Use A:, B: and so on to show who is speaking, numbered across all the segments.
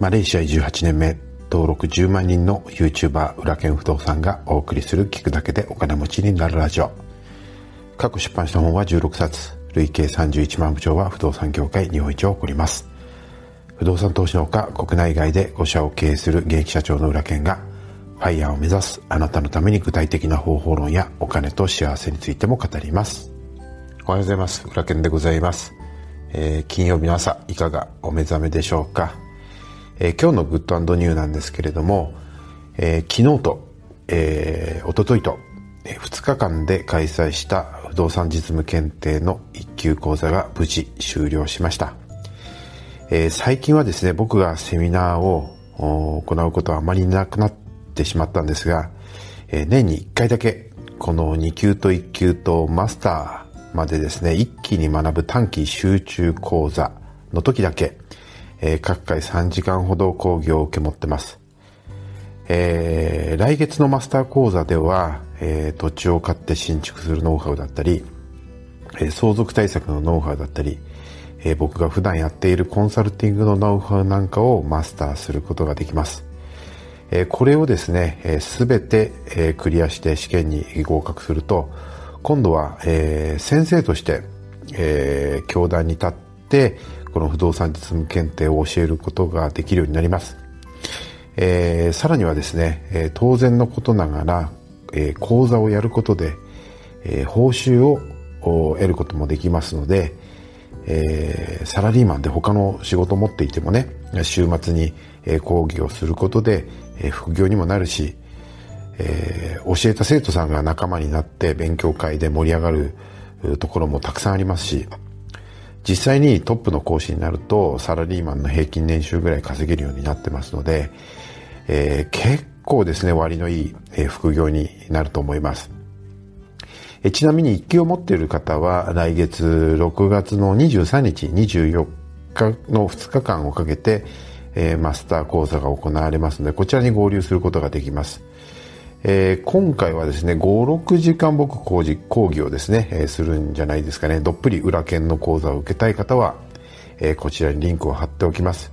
A: マレーシア18年目登録10万人の YouTuber 裏剣不動産がお送りする聞くだけでお金持ちになるラジオ。過去出版した本は16冊累計31万部長は不動産業界日本一を誇ります。不動産投資のほか国内外で5社を経営する現役社長の裏剣がファイヤーを目指すあなたのために具体的な方法論やお金と幸せについても語ります。おはようございます。裏剣でございます、えー、金曜日の朝いかがお目覚めでしょうか、えー、今日のグッドニューなんですけれども、えー、昨日と、えー、一昨日と、えー、2日間で開催した不動産実務検定の1級講座が無事終了しました。えー、最近はですね、僕がセミナーを行うことはあまりなくなってしまったんですが、えー、年に1回だけ、この2級と1級とマスターまでですね、一気に学ぶ短期集中講座の時だけ、えー、各回3時間ほど講義を受け持ってます。えー、来月のマスター講座では、えー、土地を買って新築するノウハウだったり、え、相続対策のノウハウだったり、え、僕が普段やっているコンサルティングのノウハウなんかをマスターすることができます。え、これをですね、す、え、べ、て、え、クリアして試験に合格すると、今度は、え、先生として、え、教壇に立って、この不動産実務検定を教えることができるようになります。えー、さらにはですね、えー、当然のことながら、えー、講座をやることで、えー、報酬を得ることもできますので、えー、サラリーマンで他の仕事を持っていてもね週末に、え講義をすることで、え副業にもなるし、えー、教えた生徒さんが仲間になって勉強会で盛り上がるところもたくさんありますし実際にトップの講師になるとサラリーマンの平均年収ぐらい稼げるようになってますので、えー、結構ですね割のいい、え副業になると思います。えちなみに一級を持っている方は来月6月の23日、24日の2日間をかけて、え、マスター講座が行われますので、こちらに合流することができます。えー、今回はですね、5、6時間僕講義講義をですね、えー、するんじゃないですかね。どっぷり裏剣の講座を受けたい方は、えー、こちらにリンクを貼っておきます。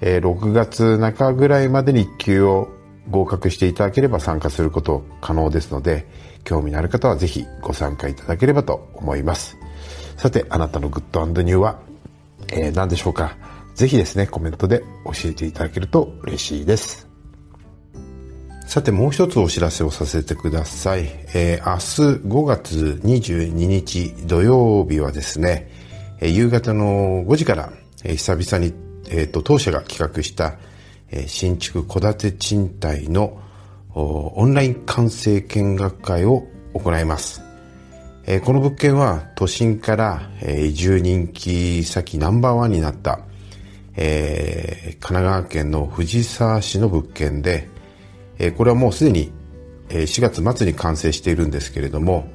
A: え、6月中ぐらいまでに1級を合格していただければ参加すること可能ですので、興味のある方はぜひご参加いただければと思います。さて、あなたのグッドニューは、え、何でしょうかぜひですね、コメントで教えていただけると嬉しいです。さて、もう一つお知らせをさせてください。えー、明日5月22日土曜日はですね、えー、夕方の5時から、えー、久々に、えーと、当社が企画した、えー、新築戸建て賃貸のオンライン完成見学会を行います。えこの物件は都心から移住人気先ナンバーワンになった、えー、神奈川県の藤沢市の物件で、え、これはもうすでに4月末に完成しているんですけれども、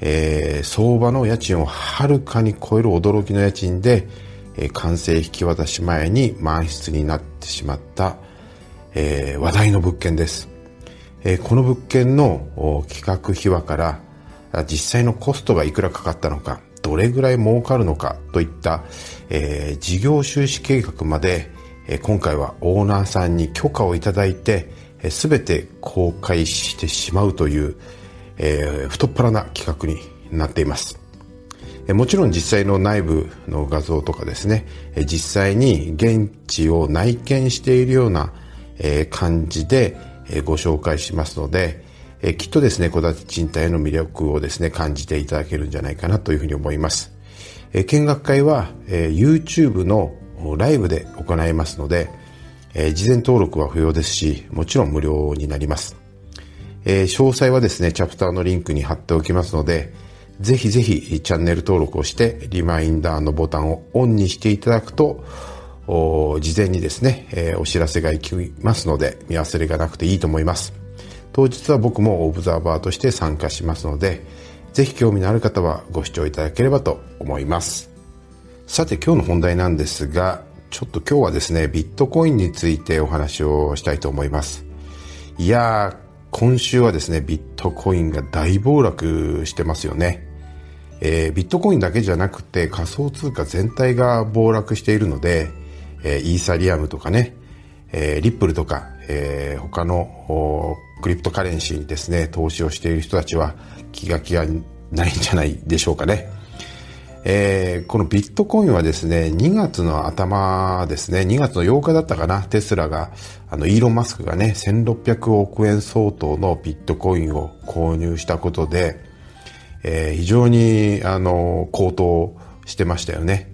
A: えー、相場の家賃をはるかに超える驚きの家賃で、えー、完成引き渡し前に満室になってしまった、えー、話題の物件です。え、この物件の企画秘話から実際のコストがいくらかかったのか、どれぐらい儲かるのかといった、え、事業収支計画まで、え、今回はオーナーさんに許可をいただいて、す、べ、て公開してしまうという、えー、太っ腹な企画になっています。もちろん実際の内部の画像とかですね、実際に現地を内見しているような感じで、ご紹介しますので、きっとですね、戸建て賃貸の魅力をですね、感じていただけるんじゃないかなというふうに思います。見学会は YouTube のライブで行いますので、え事前登録は不要ですし、もちろん無料になります。え詳細はですね、チャプターのリンクに貼っておきますので、ぜひぜひチャンネル登録をして、リマインダーのボタンをオンにしていただくと、事前にですね、えー、お知らせが行きますので、見忘れがなくていいと思います。当日は僕もオブザーバーとして参加しますので、ぜひ興味のある方はご視聴いただければと思います。さて今日の本題なんですが、ちょっと今日はですね、ビットコインについてお話をしたいと思います。いやー、今週はですね、ビットコインが大暴落してますよね。えー、ビットコインだけじゃなくて仮想通貨全体が暴落しているので、えー、イーサリアムとかね、えー、リップルとか、えー、他のクリプトカレンシーにですね、投資をしている人たちは気が気がないんじゃないでしょうかね。えー、このビットコインはですね、2月の頭ですね、2月の8日だったかな、テスラが、あの、イーロン・マスクがね、1600億円相当のビットコインを購入したことで、えー、非常に、あの、高騰してましたよね。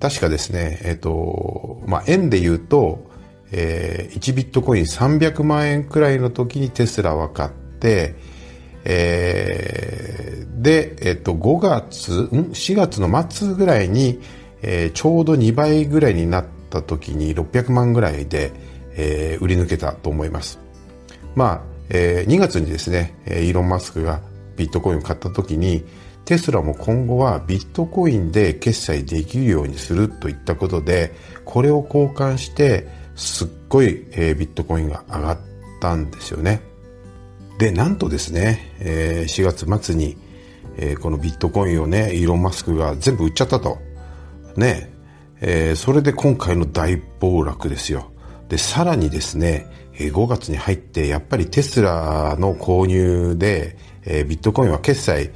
A: 確かですね、えっ、ー、と、まあ、円で言うと、えー、1ビットコイン300万円くらいの時にテスラは買って、えー、で、えっと、5月、ん ?4 月の末ぐらいに、えー、ちょうど2倍ぐらいになった時に600万ぐらいで、えー、売り抜けたと思います。まあ、えー、2月にですね、イーロン・マスクがビットコインを買った時に、テスラも今後はビットコインで決済できるようにするといったことで、これを交換して、すっごい、えー、ビットコインが上がったんですよね。で、なんとですね、えー、4月末に、えー、このビットコインをね、イーロン・マスクが全部売っちゃったと。ね、えー、それで今回の大暴落ですよ。で、さらにですね、えー、5月に入ってやっぱりテスラの購入で、えー、ビットコインは決済、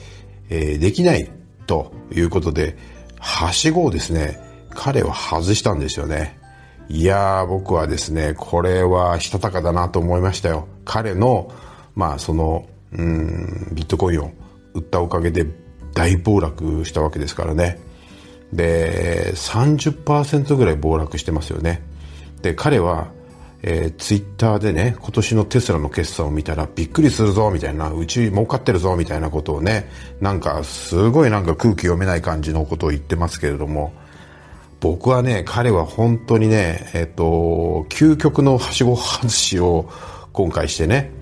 A: えー、できないということで、はしごをですね、彼は外したんですよね。いやー、僕はですね、これはしたたかだなと思いましたよ。彼の、まあそのうんビットコインを売ったおかげで大暴落したわけですからね。で30%ぐらい暴落してますよね。で彼は、えー、ツイッターでね今年のテスラの決算を見たらびっくりするぞみたいなうち儲かってるぞみたいなことをねなんかすごいなんか空気読めない感じのことを言ってますけれども僕はね彼は本当にねえっ、ー、と究極のはしご外しを今回してね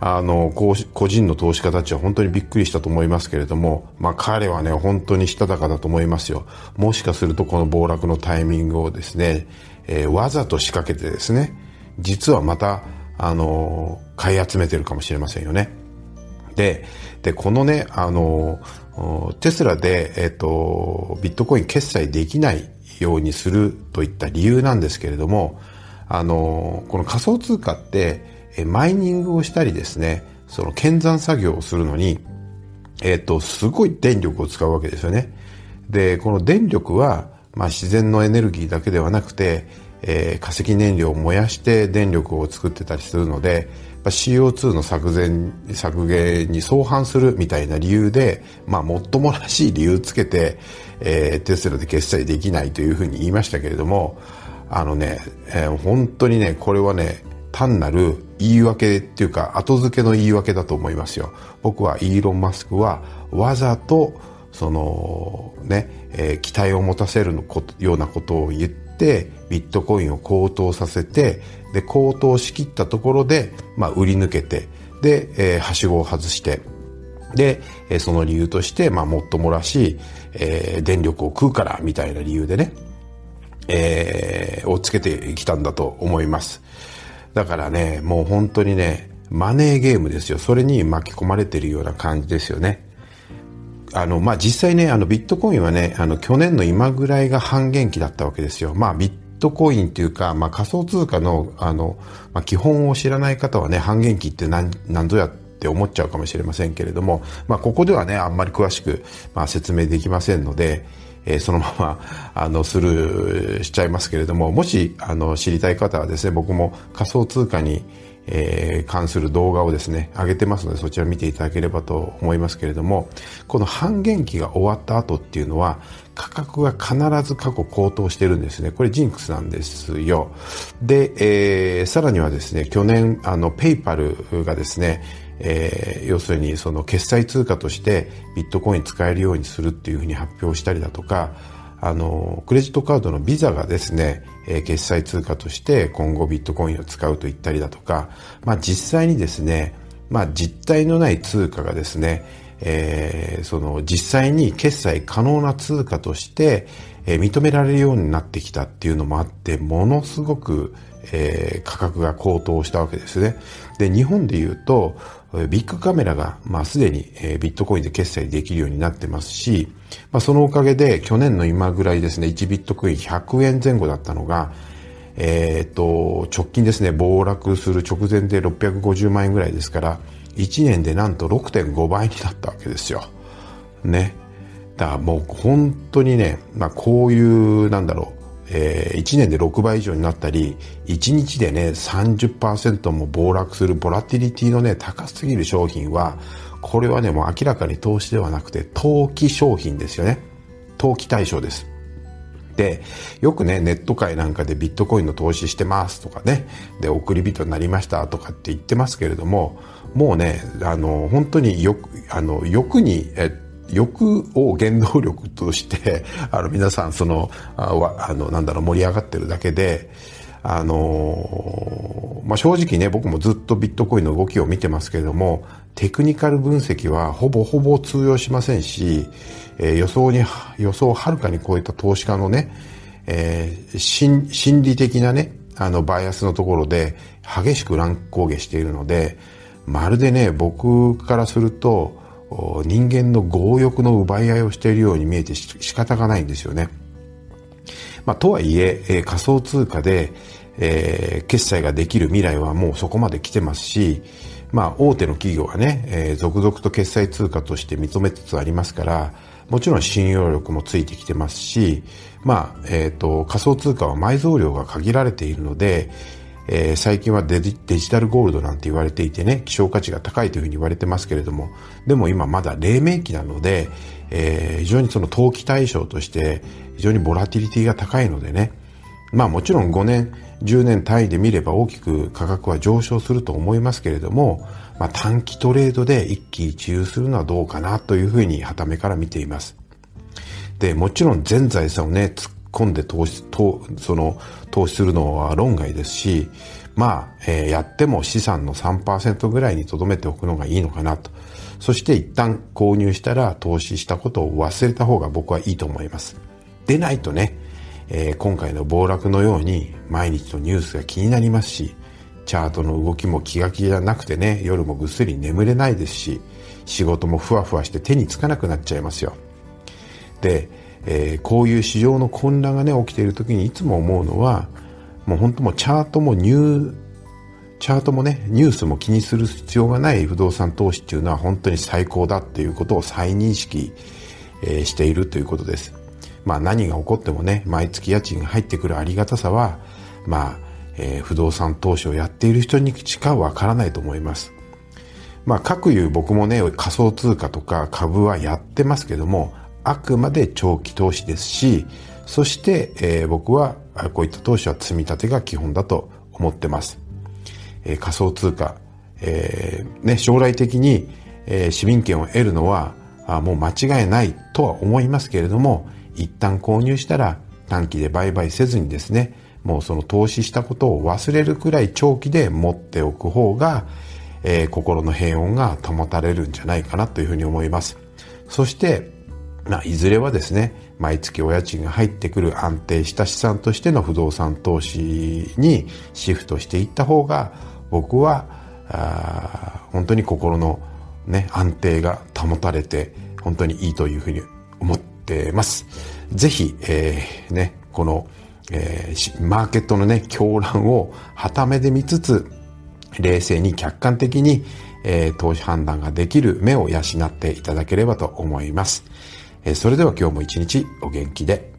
A: あの個人の投資家たちは本当にびっくりしたと思いますけれども、まあ、彼はね本当にしたたかだと思いますよ。もしかするとこの暴落のタイミングをですね、えー、わざと仕掛けてですね実はまたあの買い集めてるかもしれませんよね。ででこのねあのテスラで、えっ、とビットコイン決済できないようにするといった理由なんですけれどもあのこの仮想通貨ってマイニングをしたりですね、その検算作業をするのに、えっ、と、すごい電力を使うわけですよね。で、この電力は、まあ、自然のエネルギーだけではなくて、えー、化石燃料を燃やして電力を作ってたりするので、CO2 の削減削減に相反するみたいな理由で、まあ、もっともらしい理由つけて、えー、テスラで決済できないというふうに言いましたけれども、あのね、えー、本当にね、これはね、単なる言い訳っていうか後付けの言い訳だと思いますよ僕はイーロン・マスクはわざとそのね、えー、期待を持たせるようなことを言ってビットコインを高騰させてで高騰しきったところで、まあ、売り抜けてで、えー、はしごを外してで、えー、その理由として、まあ、もっともらしい、えー、電力を食うからみたいな理由でね、えー、をつけてきたんだと思います。だからね、もう本当にね、マネーゲームですよ。それに巻き込まれてるような感じですよね。あの、まあ、実際ね、あの、ビットコインはね、あの、去年の今ぐらいが半減期だったわけですよ。まあ、ビットコインっていうか、まあ、仮想通貨の、あの、まあ、基本を知らない方はね、半減期って何、何ぞやって思っちゃうかもしれませんけれども、まあ、ここではね、あんまり詳しく、まあ、説明できませんので、え、そのままあのスルーしちゃいますけれどももしあの知りたい方はですね僕も仮想通貨に、え、関する動画をですね上げてますのでそちら見ていただければと思いますけれどもこの半減期が終わった後っていうのは価格が必ず過去高騰してるんですね。これジンクスなんですよ。で、えー、さらにはですね去年あのペイパルがですねえー、要するにその決済通貨としてビットコイン使えるようにするっていうふうに発表したりだとかあのクレジットカードのビザがですね、えー、決済通貨として今後ビットコインを使うと言ったりだとか、まあ、実際にですね、まあ、実体のない通貨がですね、えー、その実際に決済可能な通貨として、えー、認められるようになってきたっていうのもあってものすごく、えー、価格が高騰したわけですね。で日本でいうとビッグカメラが、まあ、すでに、え、ビットコインで決済できるようになってますし、まあ、そのおかげで去年の今ぐらいですね、1ビットコイン100円前後だったのが、えっ、と、直近ですね、暴落する直前で650万円ぐらいですから、1年でなんと6.5倍になったわけですよ。ね。だからもう本当にね、まあこういう、なんだろう、えー、1年で6倍以上になったり、1日でね、30%も暴落するボラティリティのね、高すぎる商品は、これはね、もう明らかに投資ではなくて、投機商品ですよね。投機対象です。で、よくね、ネット界なんかでビットコインの投資してますとかね、で、送り人になりましたとかって言ってますけれども、もうね、あの、本当によく、あの、欲に、え欲を原動力として、あの、皆さん、その、ああの、なんだろう、盛り上がってるだけで、あのまあ、正直ね、僕もずっとビットコインの動きを見てますけれども、テクニカル分析はほぼほぼ通用しませんし、えー、予想に、予想をはるかに超えた投資家のね、えー、心心理的なね、あの、バイアスのところで激しく乱高下しているので、まるでね、僕からすると、人間の強欲の奪い合いをしているように見えて仕方がないんですよね。まあ、とはいええー、仮想通貨で、えー、決済ができる未来はもうそこまで来てますし、まあ、大手の企業はね、えー、続々と決済通貨として認めつつありますから、もちろん信用力もついてきてますし、まあ、えっ、ー、と、仮想通貨は埋蔵量が限られているので、えー、最近はデジタルゴールドなんて言われていてね、希少価値が高いというふうに言われてますけれども、でも今まだ黎明期なので、えー、非常にその投機対象として非常にボラティリティが高いのでね、まあもちろん5年、10年単位で見れば大きく価格は上昇すると思いますけれども、まあ短期トレードで一喜一憂するのはどうかなというふうには目から見ています。で、もちろん全財産をね、突っ込んで投資、投、その、投資するのは論外ですし、まあ、えー、やっても資産の3%ぐらいに留めておくのがいいのかなと。そして一旦購入したら投資したことを忘れた方が僕はいいと思います。でないとね、えー、今回の暴落のように毎日のニュースが気になりますし、チャートの動きも気が気じゃなくてね、夜もぐっすり眠れないですし、仕事もふわふわして手につかなくなっちゃいますよ。で、えー、こういう市場の混乱がね、起きている時にいつも思うのは、もう本当もチャートもニュー、チャートもね、ニュースも気にする必要がない不動産投資っていうのは本当に最高だっていうことを再認識、えー、しているということです。まあ何が起こってもね、毎月家賃が入ってくるありがたさは、まあ、えー、不動産投資をやっている人にしかわからないと思います。まあ、各いう僕もね、仮想通貨とか株はやってますけども、あくまで長期投資ですし、そして、えー、僕はこういった投資は積み立てが基本だと思ってます。えー、仮想通貨、えー、ね、将来的に、えー、市民権を得るのはあもう間違いないとは思いますけれども、一旦購入したら短期で売買せずにですね、もうその投資したことを忘れるくらい長期で持っておく方が、えー、心の平穏が保たれるんじゃないかなというふうに思います。そして、まあ、いずれはですね、毎月お家賃が入ってくる安定した資産としての不動産投資にシフトしていった方が、僕は、あ本当に心のね、安定が保たれて、本当にいいというふうに思ってます。ぜひ、えー、ね、この、えー、マーケットのね、狂乱を旗目で見つつ、冷静に客観的に、えー、投資判断ができる目を養っていただければと思います。えそれでは今日も一日お元気で。